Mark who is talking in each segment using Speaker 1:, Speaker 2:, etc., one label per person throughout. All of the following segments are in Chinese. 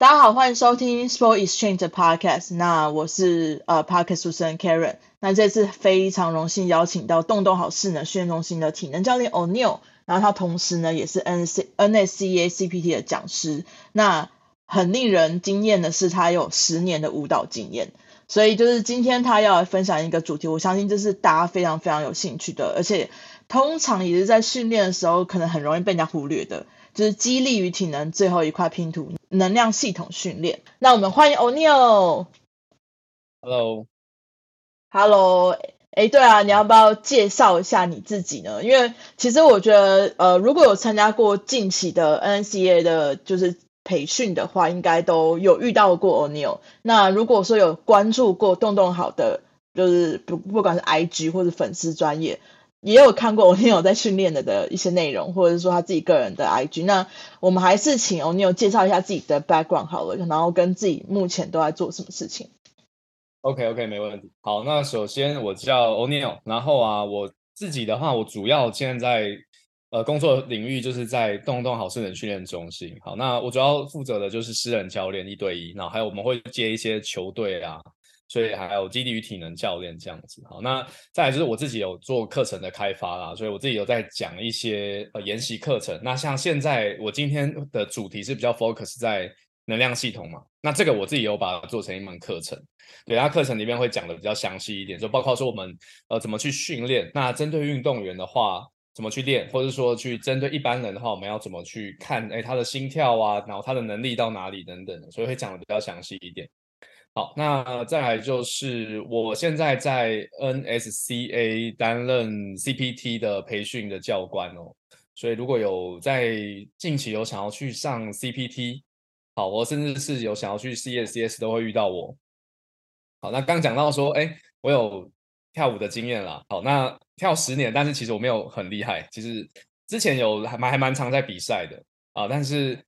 Speaker 1: 大家好，欢迎收听 Sport Exchange 的 Podcast。那我是呃 Podcast 主持人 Karen。那这次非常荣幸邀请到动动好势能训练中心的体能教练 O'Neal，然后他同时呢也是 NC NSCA CPT 的讲师。那很令人惊艳的是，他有十年的舞蹈经验。所以就是今天他要来分享一个主题，我相信这是大家非常非常有兴趣的，而且通常也是在训练的时候可能很容易被人家忽略的。就是激励与体能最后一块拼图，能量系统训练。那我们欢迎 O'Neal。
Speaker 2: Hello，Hello。
Speaker 1: 哎，对啊，你要不要介绍一下你自己呢？因为其实我觉得，呃，如果有参加过近期的 NSCA 的，就是培训的话，应该都有遇到过 O'Neal。那如果说有关注过动动好的，就是不不管是 IG 或者粉丝专页。也有看过 o'neil 在训练的的一些内容，或者是说他自己个人的 IG。那我们还是请 o'neil 介绍一下自己的 background 好了，然后跟自己目前都在做什么事情。
Speaker 2: OK OK，没问题。好，那首先我叫 o'neil 然后啊，我自己的话，我主要现在呃工作领域就是在动动好势能训练中心。好，那我主要负责的就是私人教练一对一，然后还有我们会接一些球队啊。所以还有基地与体能教练这样子，好，那再来就是我自己有做课程的开发啦，所以我自己有在讲一些呃研习课程。那像现在我今天的主题是比较 focus 在能量系统嘛，那这个我自己有把它做成一门课程，对，它课程里面会讲的比较详细一点，就包括说我们呃怎么去训练，那针对运动员的话怎么去练，或者说去针对一般人的话，我们要怎么去看，诶，他的心跳啊，然后他的能力到哪里等等，所以会讲的比较详细一点。好，那再来就是我现在在 NSCA 担任 CPT 的培训的教官哦，所以如果有在近期有想要去上 CPT，好，我甚至是有想要去 CSCS 都会遇到我。好，那刚讲到说，哎，我有跳舞的经验啦。好，那跳十年，但是其实我没有很厉害，其实之前有还蛮还蛮常在比赛的啊，但是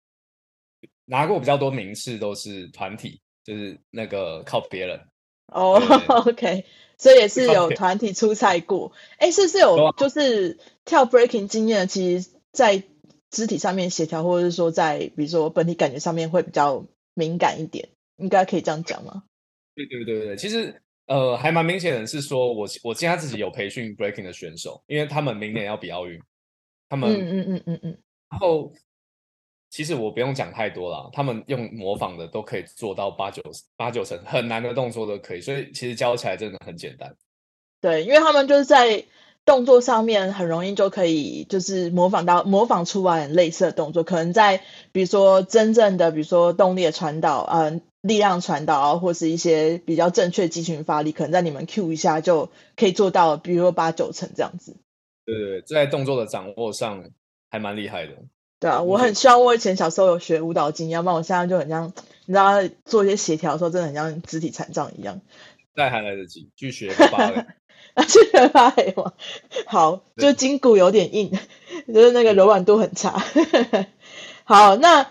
Speaker 2: 拿过比较多名次都是团体。就是那个靠别人
Speaker 1: 哦、oh,，OK，所以也是有团体出赛过。哎，是不是有就是跳 breaking 经验？其实，在肢体上面协调，或者是说在比如说本体感觉上面会比较敏感一点，应该可以这样讲吗？
Speaker 2: 对对对对，其实呃还蛮明显的是说，我我现在自己有培训 breaking 的选手，因为他们明年要比奥运，他们嗯嗯嗯嗯嗯，然后。其实我不用讲太多了，他们用模仿的都可以做到八九八九成，很难的动作都可以，所以其实教起来真的很简单。
Speaker 1: 对，因为他们就是在动作上面很容易就可以就是模仿到模仿出来很类似的动作，可能在比如说真正的比如说动力的传导，嗯、呃，力量传导啊，或是一些比较正确肌群发力，可能在你们 Q 一下就可以做到，比如说八九成这样子。
Speaker 2: 对对对，在动作的掌握上还蛮厉害的。
Speaker 1: 对啊，我很希望我以前小时候有学舞蹈经验，要不然我现在就很像，你知道，做一些协调的时候，真的很像肢体残障一样。
Speaker 2: 那还来得及，去学芭蕾。
Speaker 1: 去学芭蕾吗？好，就筋骨有点硬，就是那个柔软度很差。好，那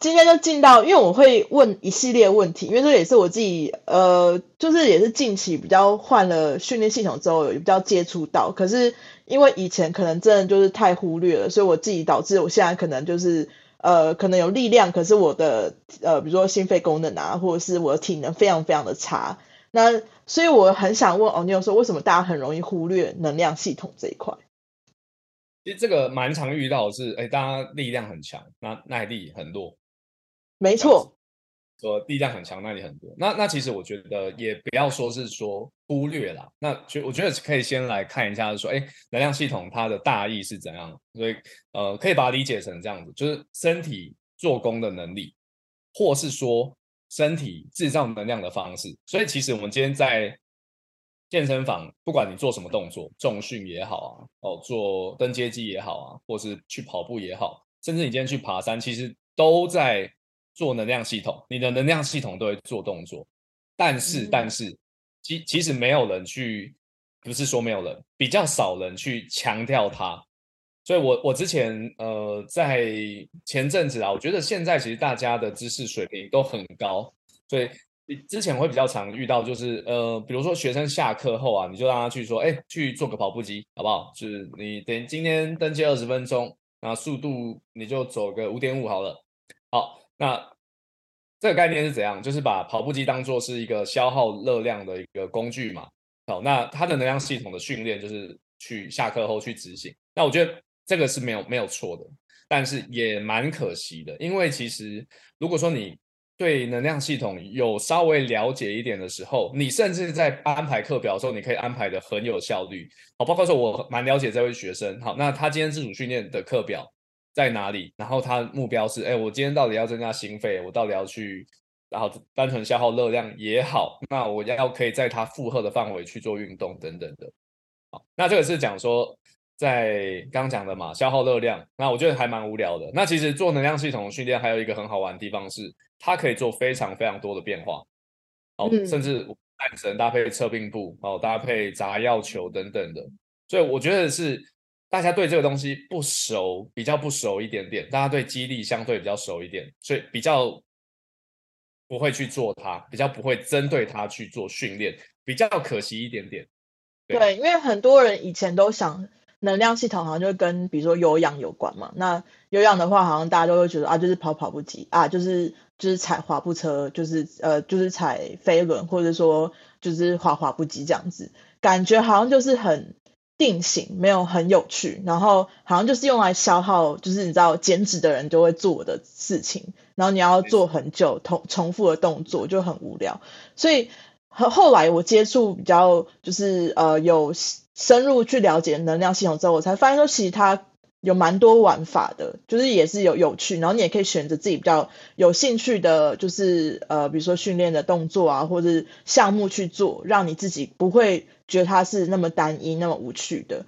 Speaker 1: 今天就进到，因为我会问一系列问题，因为这也是我自己，呃，就是也是近期比较换了训练系统之后，有比较接触到，可是。因为以前可能真的就是太忽略了，所以我自己导致我现在可能就是呃，可能有力量，可是我的呃，比如说心肺功能啊，或者是我的体能非常非常的差。那所以我很想问 O'Neal 说，为什么大家很容易忽略能量系统这一块？
Speaker 2: 其实这个蛮常遇到的是，哎，大家力量很强，那耐力很弱。
Speaker 1: 没错。
Speaker 2: 说力量很强，耐力很弱。那那其实我觉得也不要说是说忽略了。那就我觉得可以先来看一下，说哎，能量系统它的大意是怎样？所以呃，可以把它理解成这样子，就是身体做工的能力，或是说身体制造能量的方式。所以其实我们今天在健身房，不管你做什么动作，重训也好啊，哦，做登阶机也好啊，或是去跑步也好，甚至你今天去爬山，其实都在。做能量系统，你的能量系统都会做动作，但是、嗯、但是，其其实没有人去，不是说没有人，比较少人去强调它。所以我我之前呃在前阵子啊，我觉得现在其实大家的知识水平都很高，所以之前会比较常遇到就是呃，比如说学生下课后啊，你就让他去说，哎，去做个跑步机好不好？就是你等今天登记二十分钟，那速度你就走个五点五好了，好。那这个概念是怎样？就是把跑步机当做是一个消耗热量的一个工具嘛。好，那它的能量系统的训练就是去下课后去执行。那我觉得这个是没有没有错的，但是也蛮可惜的，因为其实如果说你对能量系统有稍微了解一点的时候，你甚至在安排课表的时候，你可以安排的很有效率。好，包括说我蛮了解这位学生，好，那他今天自主训练的课表在哪里？然后他目标是，哎，我今天到底要增加心肺，我到底要去，然后单纯消耗热量也好，那我要可以在他负荷的范围去做运动等等的。好，那这个是讲说在刚讲的嘛，消耗热量。那我觉得还蛮无聊的。那其实做能量系统的训练还有一个很好玩的地方是，它可以做非常非常多的变化。好，嗯、甚至单身搭配侧并步，哦，搭配砸药球等等的。所以我觉得是。大家对这个东西不熟，比较不熟一点点。大家对肌力相对比较熟一点，所以比较不会去做它，比较不会针对它去做训练，比较可惜一点点。
Speaker 1: 对，对，因为很多人以前都想能量系统好像就跟比如说有氧有关嘛。那有氧的话，好像大家都会觉得啊，就是跑跑步机啊，就是就是踩滑步车，就是呃就是踩飞轮，或者说就是滑滑步机这样子，感觉好像就是很。定型没有很有趣，然后好像就是用来消耗，就是你知道减脂的人就会做的事情，然后你要做很久同重复的动作就很无聊，所以后后来我接触比较就是呃有深入去了解能量系统之后，我才发现说其实它。有蛮多玩法的，就是也是有有趣，然后你也可以选择自己比较有兴趣的，就是呃，比如说训练的动作啊，或者是项目去做，让你自己不会觉得它是那么单一、那么无趣的。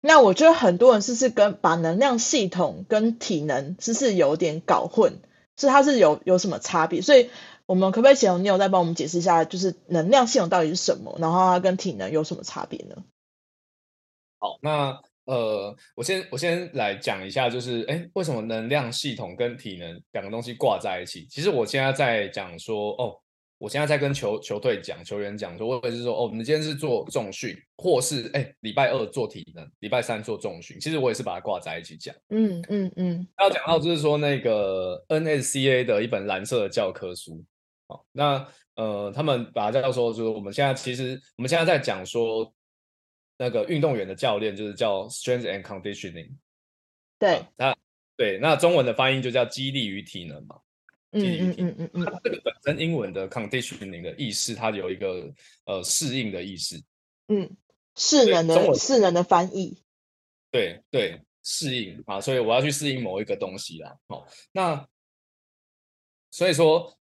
Speaker 1: 那我觉得很多人是是跟把能量系统跟体能是是有点搞混，是它是有有什么差别？所以我们可不可以请 Neil 再帮我们解释一下，就是能量系统到底是什么，然后它跟体能有什么差别呢？
Speaker 2: 好，那。呃，我先我先来讲一下，就是哎，为什么能量系统跟体能两个东西挂在一起？其实我现在在讲说，哦，我现在在跟球球队讲，球员讲说，或者是说，哦，我们今天是做重训，或是哎，礼拜二做体能，礼拜三做重训。其实我也是把它挂在一起讲。嗯嗯嗯。要讲到就是说那个 NSCA 的一本蓝色的教科书，好，那呃，他们把它叫做，就是我们现在其实我们现在在讲说。那个运动员的教练就是叫 strength and conditioning，
Speaker 1: 对，
Speaker 2: 那对，那中文的翻译就叫激励与体能嘛。嗯嗯嗯嗯嗯，这个本身英文的 conditioning 的意思，它有一个呃适应的意思。
Speaker 1: 嗯，适人的适人的翻译。
Speaker 2: 对对，适应啊，所以我要去适应某一个东西啦。哦，那所以说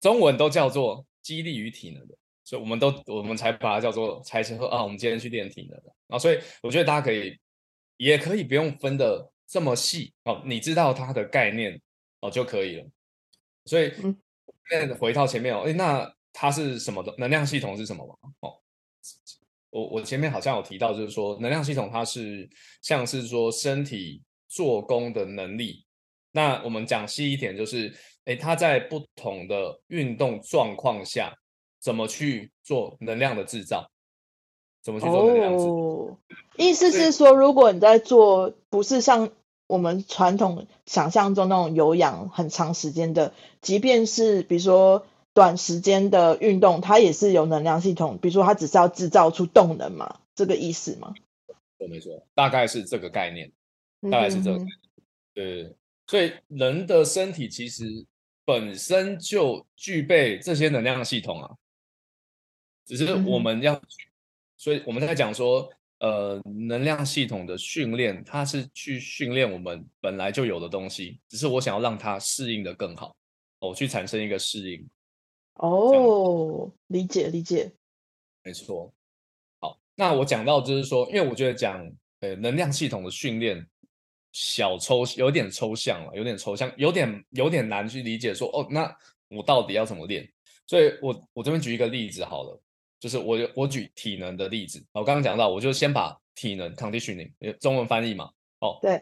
Speaker 2: 中文都叫做激励与体能的。所以我们都，我们才把它叫做才说啊，我们今天去练体能的啊。所以我觉得大家可以，也可以不用分的这么细哦，你知道它的概念哦就可以了。所以，嗯，回到前面哦，诶，那它是什么的？能量系统是什么吗？哦，我我前面好像有提到，就是说能量系统它是像是说身体做工的能力。那我们讲细一点，就是诶，它在不同的运动状况下。怎么去做能量的制造？怎么去做能量制造？哦，
Speaker 1: 意思是说，如果你在做不是像我们传统想象中那种有氧很长时间的，即便是比如说短时间的运动，它也是有能量系统。比如说，它只是要制造出动能嘛，这个意思吗？
Speaker 2: 我没错，大概是这个概念，大概是这个概念。嗯、对，所以人的身体其实本身就具备这些能量系统啊。只是我们要，所以我们在讲说，呃，能量系统的训练，它是去训练我们本来就有的东西，只是我想要让它适应的更好，哦，去产生一个适应。
Speaker 1: 哦，理解理解，
Speaker 2: 没错。好，那我讲到就是说，因为我觉得讲，呃，能量系统的训练，小抽有点抽象了，有点抽象，有点有点难去理解说，哦，那我到底要怎么练？所以我我这边举一个例子好了。就是我我举体能的例子，我刚刚讲到，我就先把体能 conditioning 中文翻译嘛，哦，
Speaker 1: 对，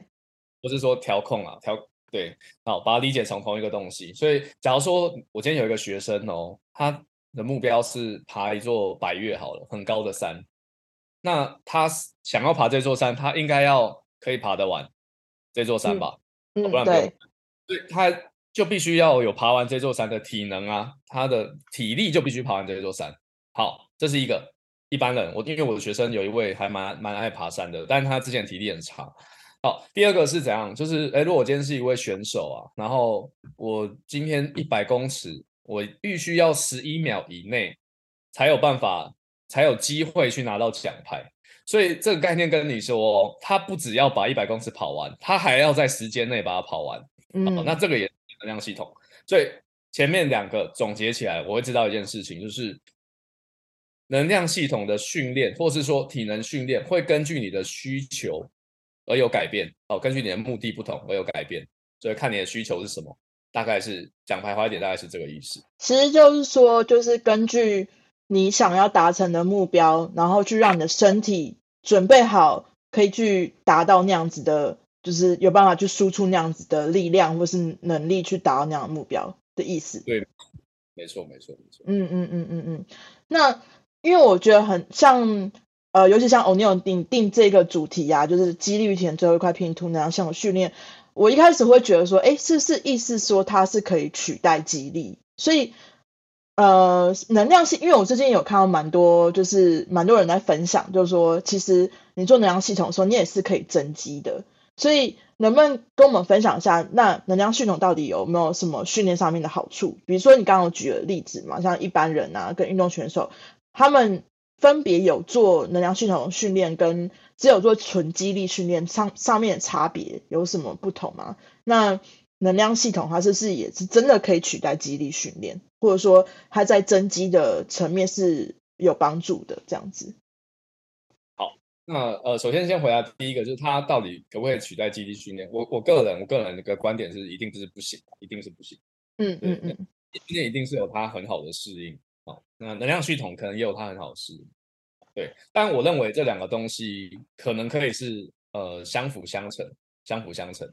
Speaker 2: 不是说调控啊，调对，好，把它理解成同一个东西。所以，假如说我今天有一个学生哦，他的目标是爬一座百岳好了，很高的山，那他想要爬这座山，他应该要可以爬得完这座山吧？
Speaker 1: 嗯，
Speaker 2: 不然不用，对，所以他就必须要有爬完这座山的体能啊，他的体力就必须爬完这座山。好，这是一个一般人。我因为我的学生有一位还蛮蛮爱爬山的，但是他之前体力很差。好，第二个是怎样？就是诶，如果我今天是一位选手啊，然后我今天一百公尺，我必须要十一秒以内才有办法，才有机会去拿到奖牌。所以这个概念跟你说，他不只要把一百公尺跑完，他还要在时间内把它跑完。嗯，那这个也能量系统。所以前面两个总结起来，我会知道一件事情，就是能量系统的训练，或是说体能训练，会根据你的需求而有改变。哦，根据你的目的不同而有改变。所以看你的需求是什么，大概是讲白话一点，大概是这个意思。
Speaker 1: 其实就是说，就是根据。你想要达成的目标，然后去让你的身体准备好，可以去达到那样子的，就是有办法去输出那样子的力量或是能力去达到那样的目标的意思。
Speaker 2: 对，没错，没错，没错。
Speaker 1: 嗯嗯嗯嗯嗯。那因为我觉得很像，呃，尤其像 O'Neil 定定这个主题啊，就是肌力与体能最后一块拼图那样像我训练，我一开始会觉得说，哎，是不是意思说它是可以取代肌力？所以。呃，能量系，因为我最近有看到蛮多，就是蛮多人在分享，就是说，其实你做能量系统的时候，你也是可以增肌的。所以，能不能跟我们分享一下，那能量系统到底有没有什么训练上面的好处？比如说，你刚刚举的例子嘛，像一般人啊，跟运动选手，他们分别有做能量系统训练，跟只有做纯肌力训练上上面的差别有什么不同吗？那能量系统它是不是也是真的可以取代肌力训练？或者说，它在增肌的层面是有帮助的，这样子。
Speaker 2: 好，那呃，首先先回答第一个，就是它到底可不可以取代肌力训练？我我个人我个人的一个观点是，一定是不行，一定是不行。
Speaker 1: 嗯嗯嗯，
Speaker 2: 训练一定是有它很好的适应啊。那能量系统可能也有它很好的事，对。但我认为这两个东西可能可以是呃相辅相成，相辅相成。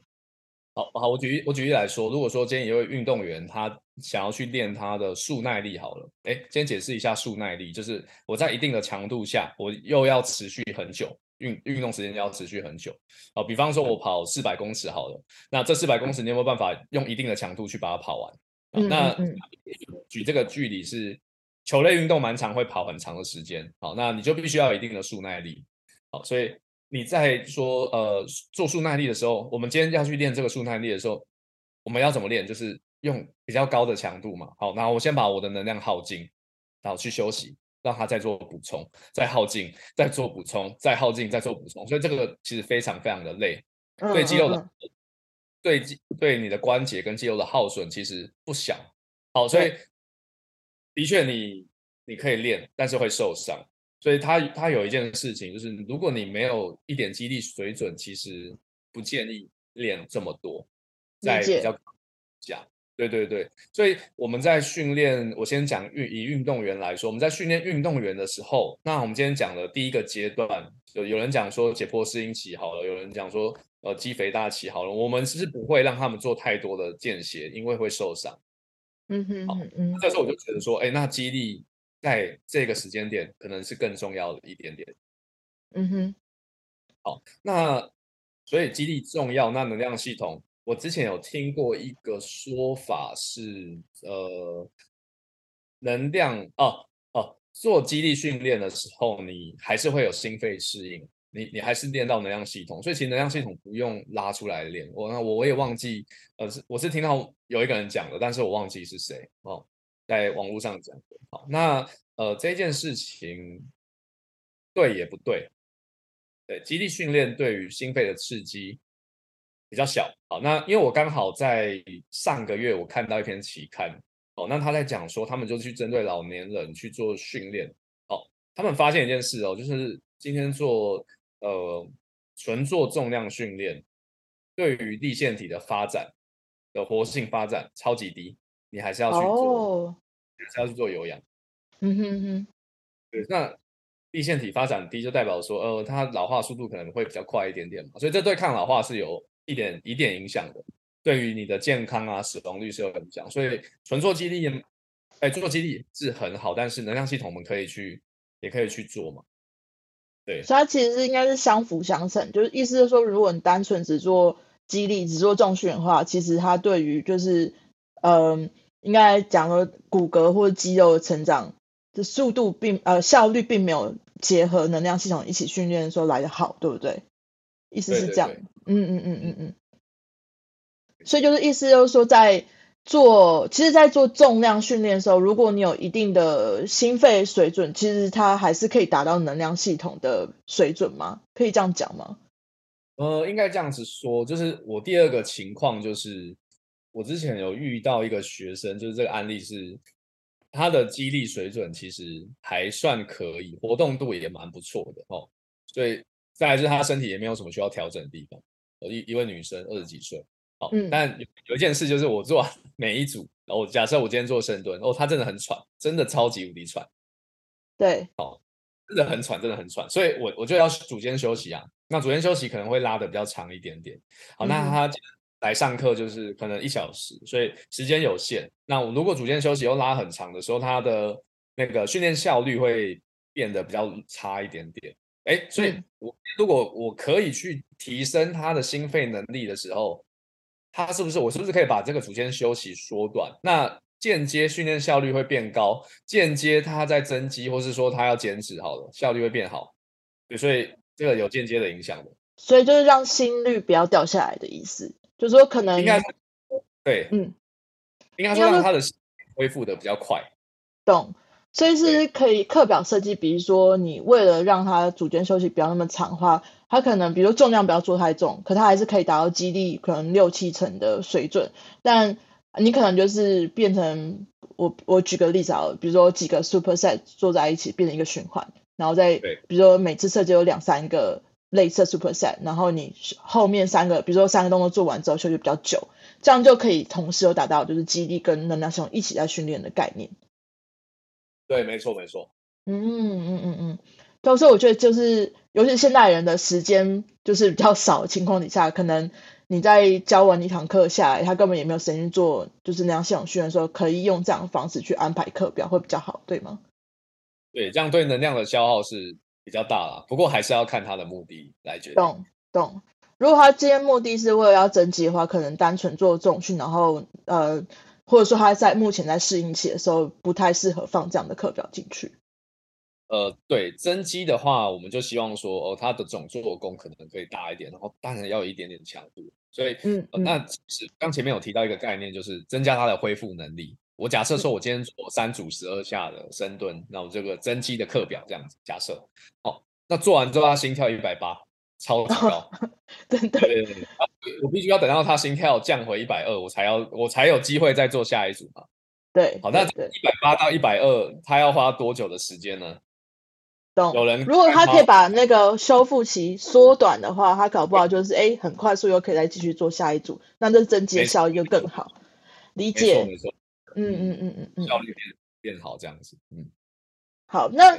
Speaker 2: 好好，我举我举例来说，如果说今天一位运动员他想要去练他的速耐力，好了，哎，先解释一下速耐力，就是我在一定的强度下，我又要持续很久，运运动时间要持续很久。好，比方说我跑四百公尺好了，那这四百公尺你有没有办法用一定的强度去把它跑完？
Speaker 1: 嗯、
Speaker 2: 那举这个距离是球类运动蛮长会跑很长的时间，好，那你就必须要有一定的速耐力，好，所以。你在说呃做速耐力的时候，我们今天要去练这个速耐力的时候，我们要怎么练？就是用比较高的强度嘛。好，那我先把我的能量耗尽，然后去休息，让它再做补充，再耗尽，再做补充，再耗尽，再做补充。所以这个其实非常非常的累，对肌肉的，嗯嗯嗯对肌对你的关节跟肌肉的耗损其实不小。好，所以的确你你可以练，但是会受伤。所以他他有一件事情，就是如果你没有一点肌力水准，其实不建议练这么多，在比较讲，对对对。所以我们在训练，我先讲运以运动员来说，我们在训练运动员的时候，那我们今天讲的第一个阶段，有有人讲说解剖适应期好了，有人讲说呃肌肥大期好了，我们是不会让他们做太多的间歇，因为会受伤。
Speaker 1: 嗯哼，嗯嗯，
Speaker 2: 这时候我就觉得说，哎，那激励。在这个时间点，可能是更重要的一点点。
Speaker 1: 嗯哼，
Speaker 2: 好，那所以激励重要，那能量系统，我之前有听过一个说法是，呃，能量哦哦，做激励训练的时候，你还是会有心肺适应，你你还是练到能量系统，所以其实能量系统不用拉出来练。我那我我也忘记，呃，是我是听到有一个人讲的，但是我忘记是谁哦。在网络上讲，好，那呃这件事情对也不对，对，肌力训练对于心肺的刺激比较小，好，那因为我刚好在上个月我看到一篇期刊，哦，那他在讲说他们就去针对老年人去做训练，哦，他们发现一件事哦，就是今天做呃纯做重量训练，对于粒线体的发展的活性发展超级低。你还是要去做，oh. 还是要去做有氧。
Speaker 1: 嗯哼哼，
Speaker 2: 对，那立线体发展低，就代表说，呃，它老化速度可能会比较快一点点嘛，所以这对抗老化是有一点一点影响的，对于你的健康啊、死亡率是有影响。所以纯做肌力，哎，做肌力是很好，但是能量系统我们可以去，也可以去做嘛。对，
Speaker 1: 所以它其实是应该是相辅相成，就是意思是说，如果你单纯只做肌力、只做重训的话，其实它对于就是。呃，应该讲说骨骼或者肌肉的成长的速度并呃效率并没有结合能量系统一起训练的时候来的好，对不对？意思是这样，嗯嗯嗯嗯嗯。所以就是意思就是说，在做其实，在做重量训练的时候，如果你有一定的心肺水准，其实它还是可以达到能量系统的水准吗？可以这样讲吗？
Speaker 2: 呃，应该这样子说，就是我第二个情况就是，我之前有遇到一个学生，就是这个案例是他的肌力水准其实还算可以，活动度也蛮不错的哦。所以再来就是他身体也没有什么需要调整的地方。一一位女生二十几岁。好，嗯，但有有一件事就是我做每一组，然后假设我今天做深蹲，哦，他真的很喘，真的超级无敌喘，
Speaker 1: 对，
Speaker 2: 哦，真的很喘，真的很喘，所以我我就要组间休息啊。那组间休息可能会拉的比较长一点点。好，那他来上课就是可能一小时，所以时间有限。那我如果组间休息又拉很长的时候，他的那个训练效率会变得比较差一点点。哎，所以我如果我可以去提升他的心肺能力的时候。他是不是我是不是可以把这个组间休息缩短？那间接训练效率会变高，间接他在增肌，或是说他要减脂，好了，效率会变好。对，所以这个有间接的影响的。
Speaker 1: 所以就是让心率不要掉下来的意思，就是说可能
Speaker 2: 应该对，嗯，应该说让他的恢复的比较快。
Speaker 1: 懂。所以是可以课表设计，比如说你为了让他组间休息不要那么长的话，他可能比如重量不要做太重，可它还是可以达到肌力可能六七成的水准。但你可能就是变成我我举个例子啊，比如说几个 superset 做在一起变成一个循环，然后再比如说每次设计有两三个类似 superset，然后你后面三个比如说三个动作做完之后休息比较久，这样就可以同时有达到就是肌力跟能量系统一起在训练的概念。
Speaker 2: 对，没错，没错。
Speaker 1: 嗯嗯嗯嗯，所以我觉得就是，尤其是现代人的时间就是比较少的情况底下，可能你在教完一堂课下来，他根本也没有时间做，就是那样系统训练的时候，可以用这样的方式去安排课表会比较好，对吗？
Speaker 2: 对，这样对能量的消耗是比较大了。不过还是要看他的目的来决定。
Speaker 1: 懂懂。如果他今天目的是为了要增肌的话，可能单纯做重训，然后呃。或者说他在目前在适应期的时候，不太适合放这样的课表进去。
Speaker 2: 呃，对，增肌的话，我们就希望说，哦，它的总做工可能可以大一点，然后当然要有一点点强度。所以，嗯，呃、那是刚前面有提到一个概念，就是增加它的恢复能力。我假设说我今天做三组十二下的深蹲，那我这个增肌的课表这样子假设，哦，那做完之后他心跳一百八。超级高，
Speaker 1: 真的。
Speaker 2: 对对对，我必须要等到他心跳降回一百二，我才要我才有机会再做下一组嘛。
Speaker 1: 对，
Speaker 2: 好，那一百八到一百二，他要花多久的时间呢？
Speaker 1: 懂。有人如果他可以把那个修复期缩短的话，他搞不好就是哎，很快速又可以再继续做下一组，那这增肌的效益就更好。理解，
Speaker 2: 没错。
Speaker 1: 嗯嗯嗯嗯嗯，
Speaker 2: 效率变变好这样子。嗯，
Speaker 1: 好，那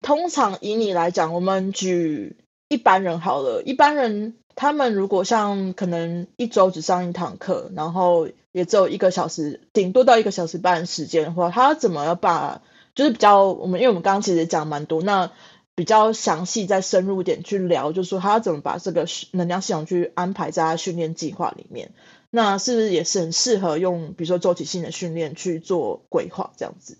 Speaker 1: 通常以你来讲，我们举。一般人好了，一般人他们如果像可能一周只上一堂课，然后也只有一个小时，顶多到一个小时半时间的话，他怎么要把就是比较我们，因为我们刚刚其实讲蛮多，那比较详细再深入一点去聊，就是说他要怎么把这个能量系统去安排在他训练计划里面，那是不是也是很适合用比如说周期性的训练去做规划这样子？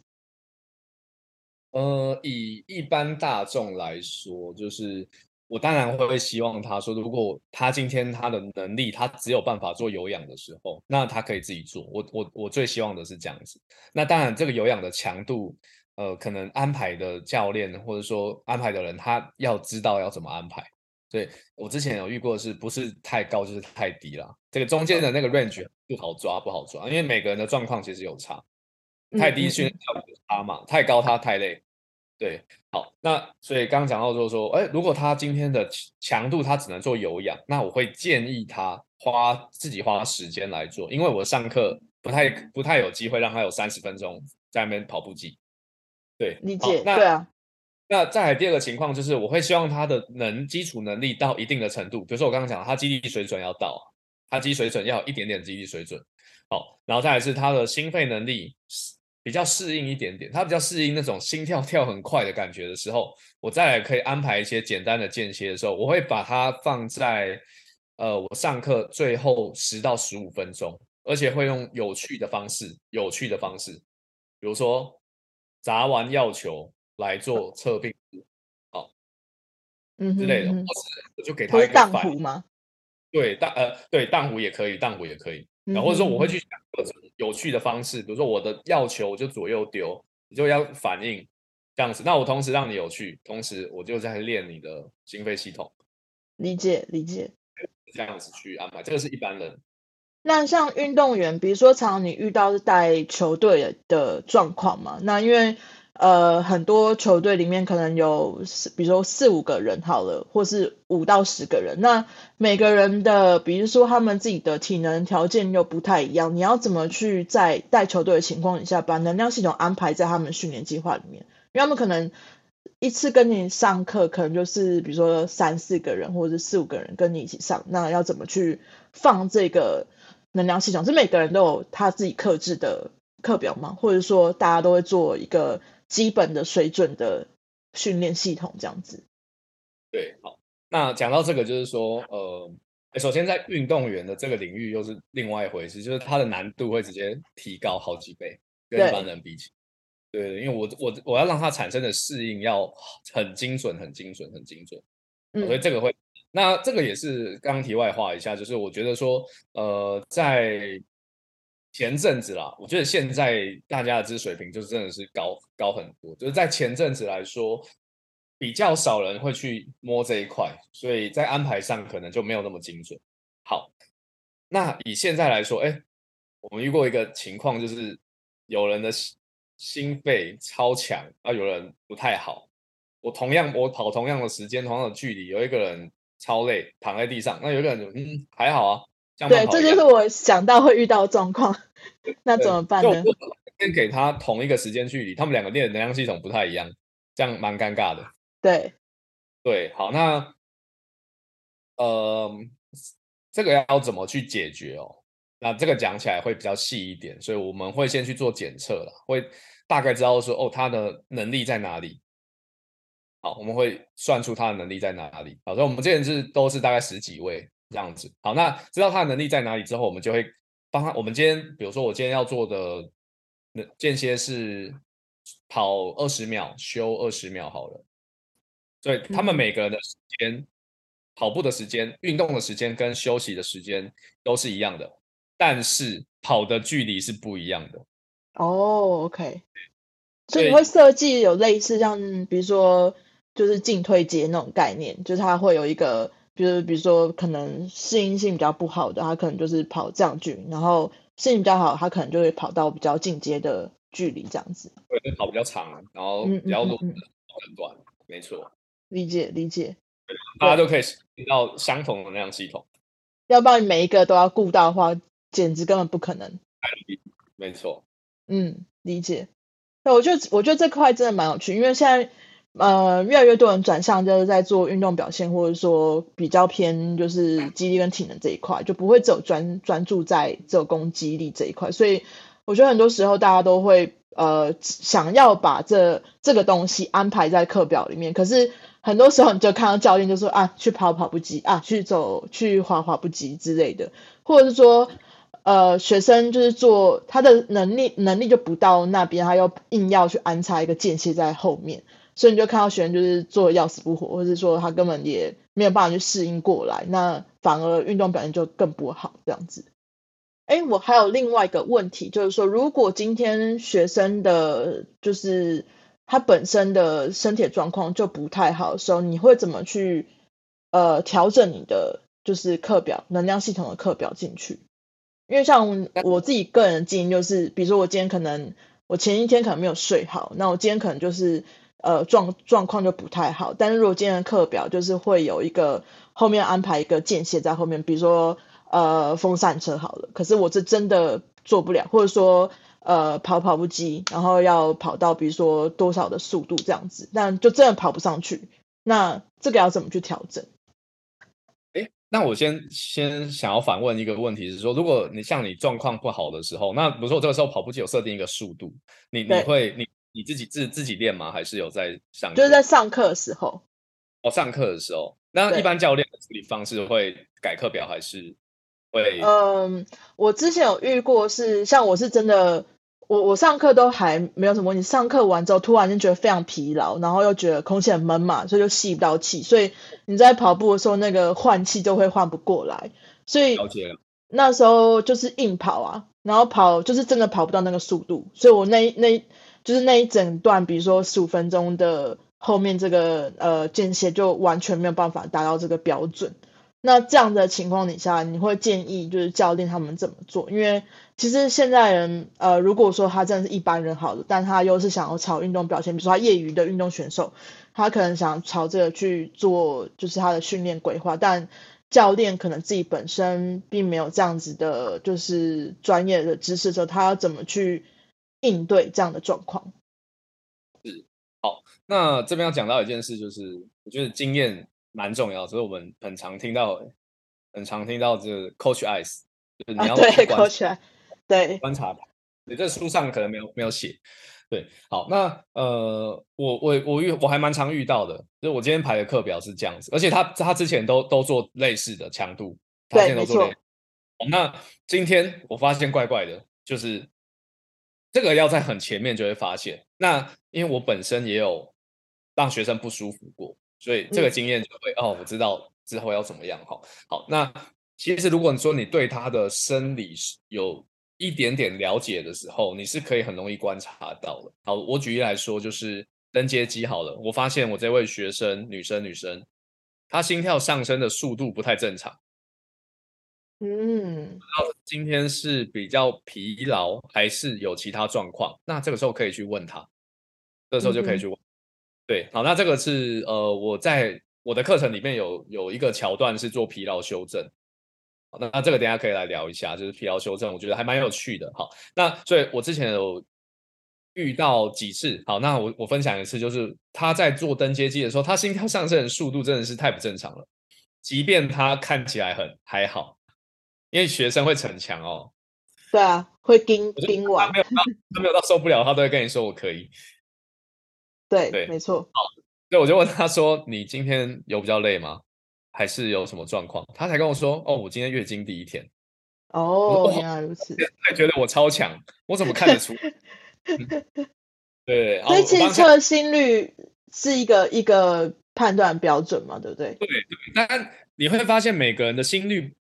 Speaker 2: 呃，以一般大众来说，就是。我当然会希望他说，如果他今天他的能力，他只有办法做有氧的时候，那他可以自己做。我我我最希望的是这样子。那当然，这个有氧的强度，呃，可能安排的教练或者说安排的人，他要知道要怎么安排。所以我之前有遇过的是，不是太高就是太低了。这个中间的那个 range 不好抓，不好抓，因为每个人的状况其实有差。太低训练效果差嘛，太高他太累。对，好，那所以刚刚讲到就是说，哎，如果他今天的强度他只能做有氧，那我会建议他花自己花时间来做，因为我上课不太不太有机会让他有三十分钟在那边跑步机。对，
Speaker 1: 理解，
Speaker 2: 那
Speaker 1: 对啊。
Speaker 2: 那再来第二个情况就是，我会希望他的能基础能力到一定的程度，比如说我刚刚讲他肌力水准要到，他肌水准要有一点点肌力水准，好，然后再来是他的心肺能力。比较适应一点点，他比较适应那种心跳 跳很快的感觉的时候，我再来可以安排一些简单的间歇的时候，我会把它放在呃我上课最后十到十五分钟，而且会用有趣的方式，有趣的方式，比如说砸完药球来做测病好，嗯之类的，或是我就给他一个
Speaker 1: 荡壶吗？
Speaker 2: 对，荡呃对，荡壶也可以，荡壶也可以，然后或者说我会去想各种有趣的方式，比如说我的药球我就左右丢，你就要反应。这样子，那我同时让你有趣，同时我就在练你的心肺系统。
Speaker 1: 理解理解，
Speaker 2: 这样子去安排，这个是一般人。
Speaker 1: 那像运动员，比如说常常你遇到是带球队的状况嘛？那因为呃很多球队里面可能有比如说四五个人好了，或是五到十个人，那每个人的比如说他们自己的体能条件又不太一样，你要怎么去在带球队的情况下，把能量系统安排在他们训练计划里面？因为他们可能一次跟你上课，可能就是比如说三四个人或者是四五个人跟你一起上，那要怎么去放这个能量系统？是每个人都有他自己克制的课表吗？或者说大家都会做一个基本的水准的训练系统这样子？
Speaker 2: 对，好，那讲到这个，就是说，呃，首先在运动员的这个领域又是另外一回事，就是它的难度会直接提高好几倍，跟一般人比起。对，因为我我我要让它产生的适应要很精准、很精准、很精准，嗯，所以这个会，那这个也是刚题外话一下，就是我觉得说，呃，在前阵子啦，我觉得现在大家的知识水平就是真的是高高很多，就是在前阵子来说，比较少人会去摸这一块，所以在安排上可能就没有那么精准。好，那以现在来说，哎，我们遇过一个情况，就是有人的。心肺超强啊，有人不太好。我同样我跑同样的时间，同样的距离，有一个人超累，躺在地上。那有一个人就嗯还好啊。
Speaker 1: 对，这就是我想到会遇到的状况。那怎么办呢？
Speaker 2: 先给他同一个时间距离，他们两个练的能量系统不太一样，这样蛮尴尬的。
Speaker 1: 对
Speaker 2: 对，好，那呃，这个要怎么去解决哦？那这个讲起来会比较细一点，所以我们会先去做检测了，会大概知道说哦，他的能力在哪里。好，我们会算出他的能力在哪里。好，所以我们这边是都是大概十几位这样子。好，那知道他的能力在哪里之后，我们就会帮他。我们今天比如说我今天要做的那间歇是跑二十秒，休二十秒好了。所以他们每个人的时间、嗯、跑步的时间、运动的时间跟休息的时间都是一样的。但是跑的距离是不一样的
Speaker 1: 哦、oh，OK，所以你会设计有类似像比如说就是进退阶那种概念，就是它会有一个，就是比如说可能适应性比较不好的，它可能就是跑这样距离，然后适应比较好，它可能就会跑到比较进阶的距离这样子。
Speaker 2: 对，跑比较长，然后比较短，嗯嗯嗯、没错。
Speaker 1: 理解理解，
Speaker 2: 大家都可以听到相同的那样系统。
Speaker 1: 要不然每一个都要顾到的话。简直根本不可能，
Speaker 2: 没错，
Speaker 1: 嗯，理解。那我觉得，我觉得这块真的蛮有趣，因为现在呃，越来越多人转向就是在做运动表现，或者说比较偏就是肌力跟体能这一块，就不会只有专专注在这种攻击力这一块。所以我觉得很多时候大家都会呃想要把这这个东西安排在课表里面，可是很多时候你就看到教练就说啊，去跑跑步机啊，去走去滑滑步机之类的，或者是说。呃，学生就是做他的能力能力就不到那边，他又硬要去安插一个间歇在后面，所以你就看到学生就是做的要死不活，或者是说他根本也没有办法去适应过来，那反而运动表现就更不好这样子。哎，我还有另外一个问题，就是说如果今天学生的就是他本身的身体状况就不太好的时候，你会怎么去呃调整你的就是课表能量系统的课表进去？因为像我自己个人的经验就是，比如说我今天可能我前一天可能没有睡好，那我今天可能就是呃状状况就不太好。但是如果今天的课表就是会有一个后面安排一个间歇在后面，比如说呃风扇车好了，可是我这真的做不了，或者说呃跑跑步机，然后要跑到比如说多少的速度这样子，但就真的跑不上去，那这个要怎么去调整？
Speaker 2: 那我先先想要反问一个问题是说，如果你像你状况不好的时候，那比如说我这个时候跑步机有设定一个速度，你你会你你自己自自己练吗？还是有在上？
Speaker 1: 就是在上课的时候。
Speaker 2: 哦，上课的时候，那一般教练的处理方式会改课表还是？会，
Speaker 1: 嗯，我之前有遇过是，像我是真的，我我上课都还没有什么问题，上课完之后突然间觉得非常疲劳，然后又觉得空气很闷嘛，所以就吸不到气，所以你在跑步的时候那个换气就会换不过来，所以那时候就是硬跑啊，然后跑就是真的跑不到那个速度，所以我那那就是那一整段，比如说十五分钟的后面这个呃间歇就完全没有办法达到这个标准。那这样的情况底下，你会建议就是教练他们怎么做？因为其实现在人，呃，如果说他真的是一般人好了，但他又是想要朝运动表现，比如说他业余的运动选手，他可能想朝这个去做，就是他的训练规划，但教练可能自己本身并没有这样子的，就是专业的知识的时候，他要怎么去应对这样的状况？
Speaker 2: 是，好，那这边要讲到一件事，就是我觉得经验。蛮重要，所以我们很常听到，很常听到这个 Coach eyes，就是你要
Speaker 1: 对 Coach，对
Speaker 2: 观察，你这书上可能没有没有写，对，好，那呃，我我我遇我还蛮常遇到的，就是我今天排的课表是这样子，而且他他之前都都做类似的强度，他现在都做类似，那今天我发现怪怪的，就是这个要在很前面就会发现，那因为我本身也有让学生不舒服过。所以这个经验就会、嗯、哦，我知道之后要怎么样哈。好，那其实如果你说你对他的生理有一点点了解的时候，你是可以很容易观察到的。好，我举例来说，就是登阶机好了，我发现我这位学生女生女生，她心跳上升的速度不太正常。
Speaker 1: 嗯，
Speaker 2: 今天是比较疲劳还是有其他状况？那这个时候可以去问他，这个时候就可以去问。嗯对，好，那这个是呃，我在我的课程里面有有一个桥段是做疲劳修正，好，那那这个等下可以来聊一下，就是疲劳修正，我觉得还蛮有趣的。好，那所以我之前有遇到几次，好，那我我分享一次，就是他在做登阶机的时候，他心跳上升的速度真的是太不正常了，即便他看起来很还好，因为学生会逞强哦，
Speaker 1: 对啊，会盯盯完，
Speaker 2: 他没有到他没有到受不了，他都会跟你说我可以。
Speaker 1: 对对，没错。
Speaker 2: 好，所以我就问他说：“你今天有比较累吗？还是有什么状况？”他才跟我说：“哦，我今天月经第一天。”
Speaker 1: 哦，原来如此。
Speaker 2: 他觉得我超强，我怎么看得出？嗯、对，
Speaker 1: 所以其实测心率是一个一个判断标准嘛，对不对？
Speaker 2: 对对，但你会发现每个人的心率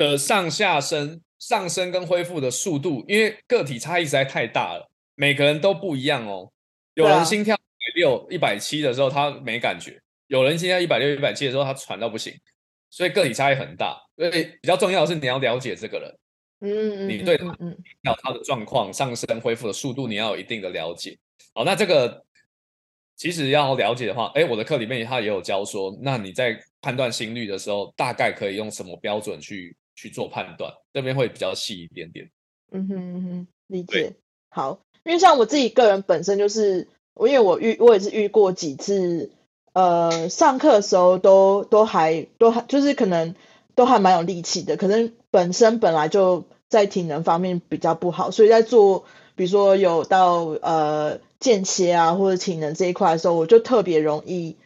Speaker 2: 的上下升、上升跟恢复的速度，因为个体差异实在太大了，每个人都不一样哦。有人心跳一百六、一百七的时候，他没感觉；有人心跳一百六、一百七的时候，他喘到不行。所以个体差异很大。所以比较重要的是，你要了解这个人，
Speaker 1: 嗯，
Speaker 2: 你对他他的状况、上升、恢复的速度，你要有一定的了解。好，那这个其实要了解的话，哎，我的课里面他也有教说，那你在判断心率的时候，大概可以用什么标准去去做判断？那边会比较细一点点。
Speaker 1: 嗯哼嗯哼，理解。好。因为像我自己个人本身就是，我因为我遇我也是遇过几次，呃，上课的时候都都还都还就是可能都还蛮有力气的，可能本身本来就在体能方面比较不好，所以在做比如说有到呃间歇啊或者体能这一块的时候，我就特别容易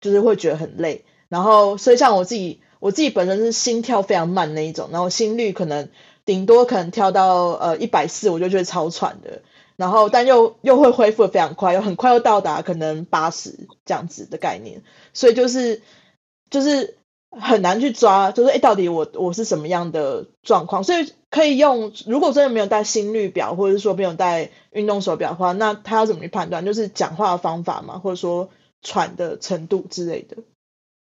Speaker 1: 就是会觉得很累，然后所以像我自己我自己本身是心跳非常慢那一种，然后心率可能顶多可能跳到呃一百四，我就觉得超喘的。然后，但又又会恢复的非常快，又很快又到达可能八十这样子的概念，所以就是就是很难去抓，就是哎，到底我我是什么样的状况？所以可以用，如果真的没有带心率表，或者是说没有带运动手表的话，那他要怎么去判断？就是讲话的方法嘛，或者说喘的程度之类的。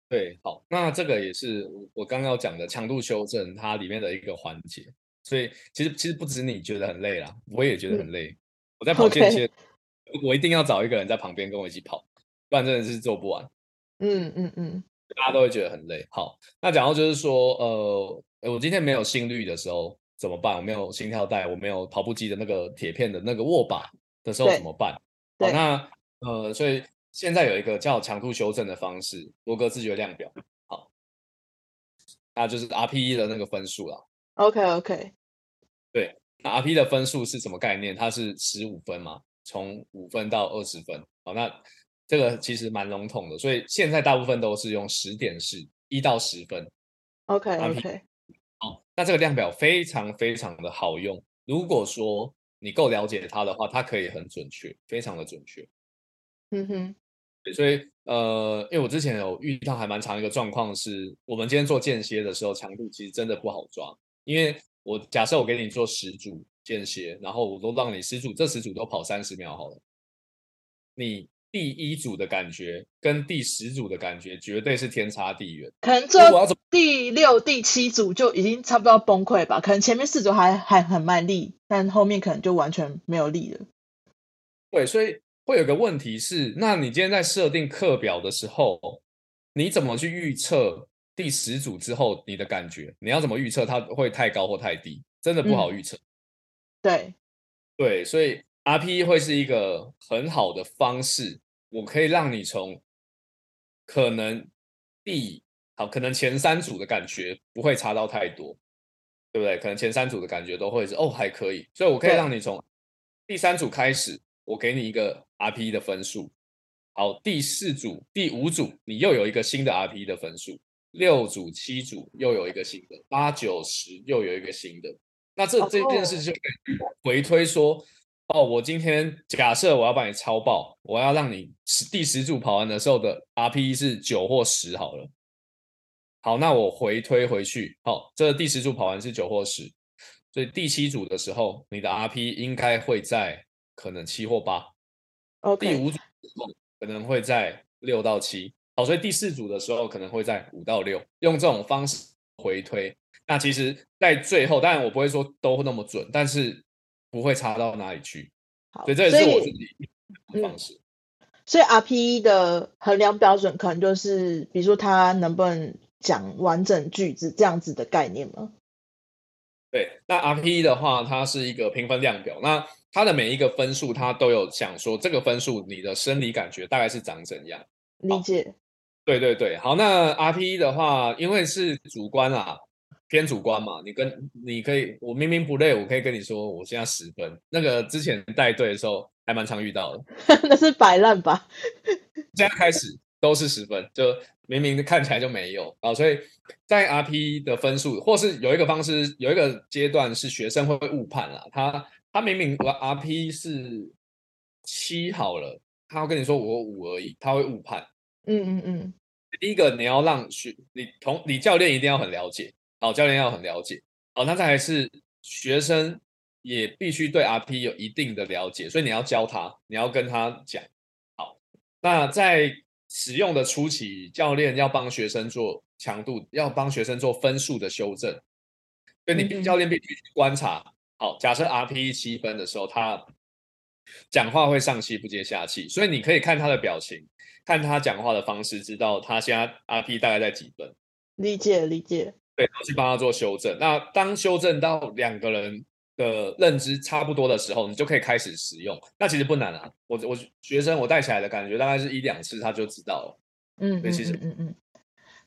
Speaker 2: 对，好，那这个也是我刚刚要讲的强度修正它里面的一个环节。所以其实其实不止你觉得很累啦，我也觉得很累。嗯我在跑间歇，Okay. 我一定要找一个人在旁边跟我一起跑，不然真的是做不完。
Speaker 1: 嗯嗯嗯，
Speaker 2: 大家都会觉得很累。好，那讲到就是说，呃，我今天没有心率的时候怎么办？我没有心跳带，我没有跑步机的那个铁片的那个握把的时候怎么办？好，那呃，所以现在有一个叫强度修正的方式，罗格自觉量表。好，那就是 RPE 的那个分数了。
Speaker 1: OK OK，
Speaker 2: 对。那，RPE 的分数是什么概念？它是十五分嘛，从五分到二十分。好，那这个其实蛮笼统的，所以现在大部分都是用十点式，一到十分。
Speaker 1: OK OK。
Speaker 2: 好，那这个量表非常非常的好用。如果说你够了解它的话，它可以很准确，非常的准确。
Speaker 1: 嗯哼，
Speaker 2: 所以呃，因为我之前有遇到还蛮长一个状况是，我们今天做间歇的时候，强度其实真的不好抓。因为我假设我给你做十组间歇，然后我都让你十组，这十组都跑三十秒好了，你。第一组的感觉跟第十组的感觉绝对是天差地远，
Speaker 1: 可能做第六、第七组就已经差不多要崩溃吧。可能前面四组还还很卖力，但后面可能就完全没有力了。
Speaker 2: 对，所以会有个问题是，那你今天在设定课表的时候，你怎么去预测第十组之后你的感觉？你要怎么预测它会太高或太低？真的不好预测。嗯、
Speaker 1: 对，
Speaker 2: 对，所以 RPE 会是一个很好的方式。我可以让你从可能第好，可能前三组的感觉不会差到太多，对不对？可能前三组的感觉都会是哦，还可以，所以我可以让你从第三组开始，我给你一个 RPE 的分数。好，第四组、第五组你又有一个新的 RPE 的分数，六组、七组又有一个新的，八九十又有一个新的。那这这件事就回推说。哦，我今天假设我要把你超爆，我要让你十第十组跑完的时候的 RPE 是九或十好了。好，那我回推回去，好，这第十组跑完是九或十，所以第七组的时候，你的 RPE 应该会在可能七或八。
Speaker 1: Okay.
Speaker 2: 第五组时候可能会在六到七。好，所以第四组的时候可能会在五到六。用这种方式回推，那其实在最后，当然我不会说都那么准，但是。不会差到哪里去，好，所以这也是我自己的方式。
Speaker 1: 所以 RPE 的衡量标准可能就是，比如说它能不能讲完整句子这样子的概念吗？
Speaker 2: 对，那 RPE 的话，它是一个评分量表，那它的每一个分数，他都有想说这个分数你的生理感觉大概是长怎样。
Speaker 1: 理解。
Speaker 2: 对对对，好，那 RPE 的话，因为是主观啊。偏主观嘛，你跟你可以，我明明不累，我可以跟你说，我现在十分。那个之前带队的时候还蛮常遇到的，
Speaker 1: 那是摆烂吧？
Speaker 2: 现在开始都是十分，就明明看起来就没有啊。所以在 RP 的分数，或是有一个方式，有一个阶段是学生会误判了。他他明明我 RP 是七好了，他会跟你说我五而已，他会误判。
Speaker 1: 嗯嗯嗯。
Speaker 2: 第一个你要让学你同你教练一定要很了解。好，教练要很了解。好，那再来是学生也必须对 RP 有一定的了解，所以你要教他，你要跟他讲。好，那在使用的初期，教练要帮学生做强度，要帮学生做分数的修正。所以你教练必须去观察。好，假设 RP 七分的时候，他讲话会上气不接下气，所以你可以看他的表情，看他讲话的方式，知道他现在 RP 大概在几分。
Speaker 1: 理解，理解。
Speaker 2: 对，去帮他做修正。那当修正到两个人的认知差不多的时候，你就可以开始使用。那其实不难啊，我我学生我带起来的感觉大概是一两次他就知道了。
Speaker 1: 嗯，对，其实嗯嗯嗯。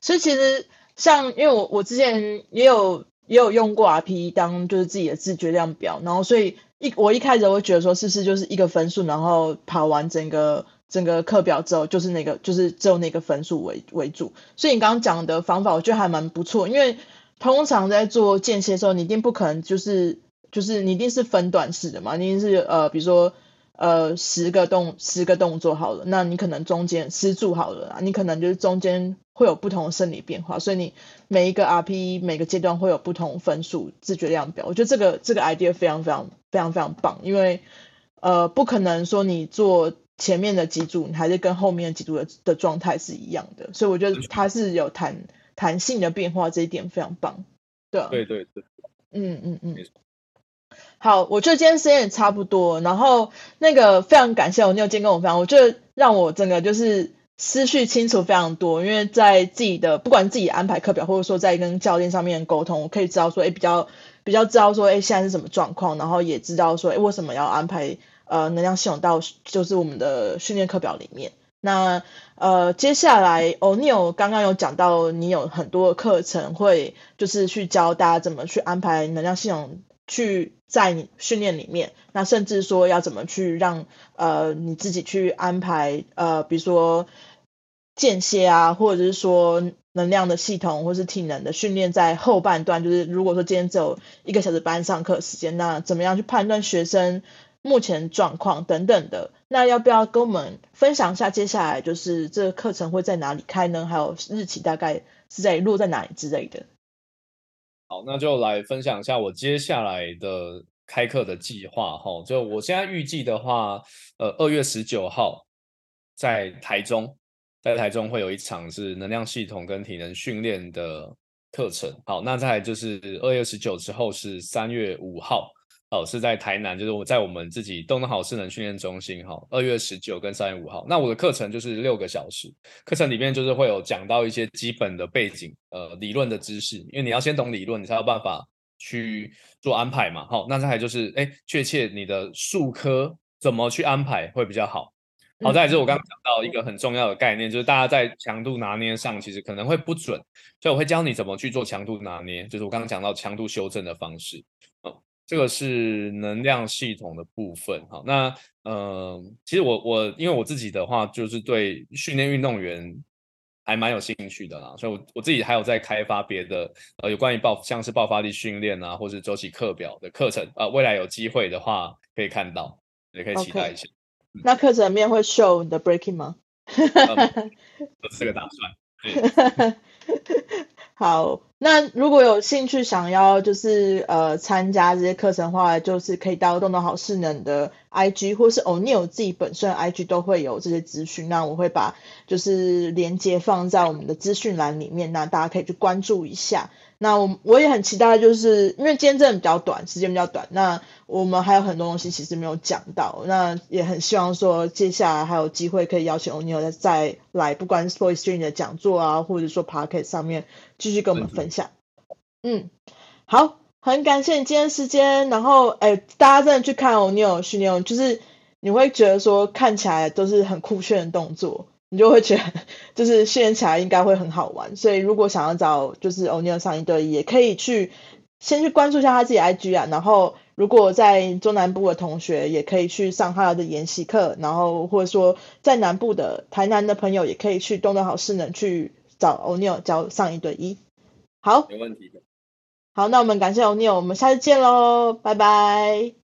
Speaker 1: 所以其实像因为我我之前也有也有用过 RPE 当就是自己的自觉量表，然后所以一我一开始我会觉得说是不是就是一个分数，然后跑完整个。整个课表之后就是那个，就是只有那个分数为为主，所以你刚刚讲的方法我觉得还蛮不错，因为通常在做间歇的时候，你一定不可能就是就是你一定是分段式的嘛，你一定是呃比如说呃十个动十个动作好了，那你可能中间十组好了，你可能就是中间会有不同的生理变化，所以你每一个 RPE 每个阶段会有不同分数自觉量表，我觉得这个这个 idea 非常非常非常非常棒，因为呃不可能说你做。前面的几组你还是跟后面几组的的状态是一样的，所以我觉得它是有弹弹性的变化，这一点非常棒。对，
Speaker 2: 对对对，
Speaker 1: 嗯嗯嗯。好，我觉得今天时间也差不多，然后那个非常感谢我，你有今天跟我分享，我觉得让我整个就是思绪清楚非常多，因为在自己的不管自己安排课表，或者说在跟教练上面沟通，我可以知道说，哎，比较比较知道说，哎，现在是什么状况，然后也知道说，哎，为什么要安排。呃，能量系统到就是我们的训练课表里面。那呃，接下来哦，你有刚刚有讲到，你有很多课程会就是去教大家怎么去安排能量系统去在你训练里面。那甚至说要怎么去让呃你自己去安排呃，比如说间歇啊，或者是说能量的系统或是体能的训练在后半段，就是如果说今天只有一个小时班上课时间，那怎么样去判断学生目前状况等等的？那要不要跟我们分享一下接下来就是这个课程会在哪里开呢？还有日期大概是在落在哪里之类的？
Speaker 2: 好，那就来分享一下我接下来的开课的计划哈。就我现在预计的话，呃，二月十九号在台中。在台中会有一场是能量系统跟体能训练的课程。好，那再来就是二月十九之后是三月五号，哦，是在台南，就是我在我们自己动能好智能训练中心。哈，二月十九跟三月五号，那我的课程就是六个小时，课程里面就是会有讲到一些基本的背景，呃，理论的知识，因为你要先懂理论，你才有办法去做安排嘛。好，那再来就是，哎，确切你的术科怎么去安排会比较好。好，再来就是我刚刚讲到一个很重要的概念，就是大家在强度拿捏上其实可能会不准，所以我会教你怎么去做强度拿捏，就是我刚刚讲到强度修正的方式。哦，这个是能量系统的部分。好，那嗯、呃，其实我我因为我自己的话，就是对训练运动员还蛮有兴趣的啦，所以我我自己还有在开发别的呃有关于爆像是爆发力训练啊，或是周期课表的课程啊、呃，未来有机会的话可以看到，也可以期待一下。Okay.
Speaker 1: 那课程里面会 show 你的 breaking 吗？
Speaker 2: 有 这个打算。
Speaker 1: 好，那如果有兴趣想要就是呃参加这些课程的话，就是可以到动动好势能的 IG 或是 O'Neil 自己本身的 IG 都会有这些资讯。那我会把就是连接放在我们的资讯栏里面，那大家可以去关注一下。那我我也很期待，就是因为今天真的比较短，时间比较短，那我们还有很多东西其实没有讲到，那也很希望说接下来还有机会可以邀请 O'Neil 再来，不管是 Voice Stream 的讲座啊，或者说 Podcast 上面继续跟我们分。嗯，好，很感谢你今天时间，然后哎，大家真的去看 O'Neil 训练，就是你会觉得说看起来都是很酷炫的动作。你就会觉得，就是训练起来应该会很好玩，所以如果想要找就是 O'Neil 上一对一，也可以去先去关注一下他自己 IG 啊。然后如果在中南部的同学，也可以去上他的研习课。然后或者说在南部的台南的朋友，也可以去东东好势能去找 O'Neil 教上一对一。好，
Speaker 2: 没问题的。
Speaker 1: 好，那我们感谢 O'Neil，我们下次见喽，拜拜。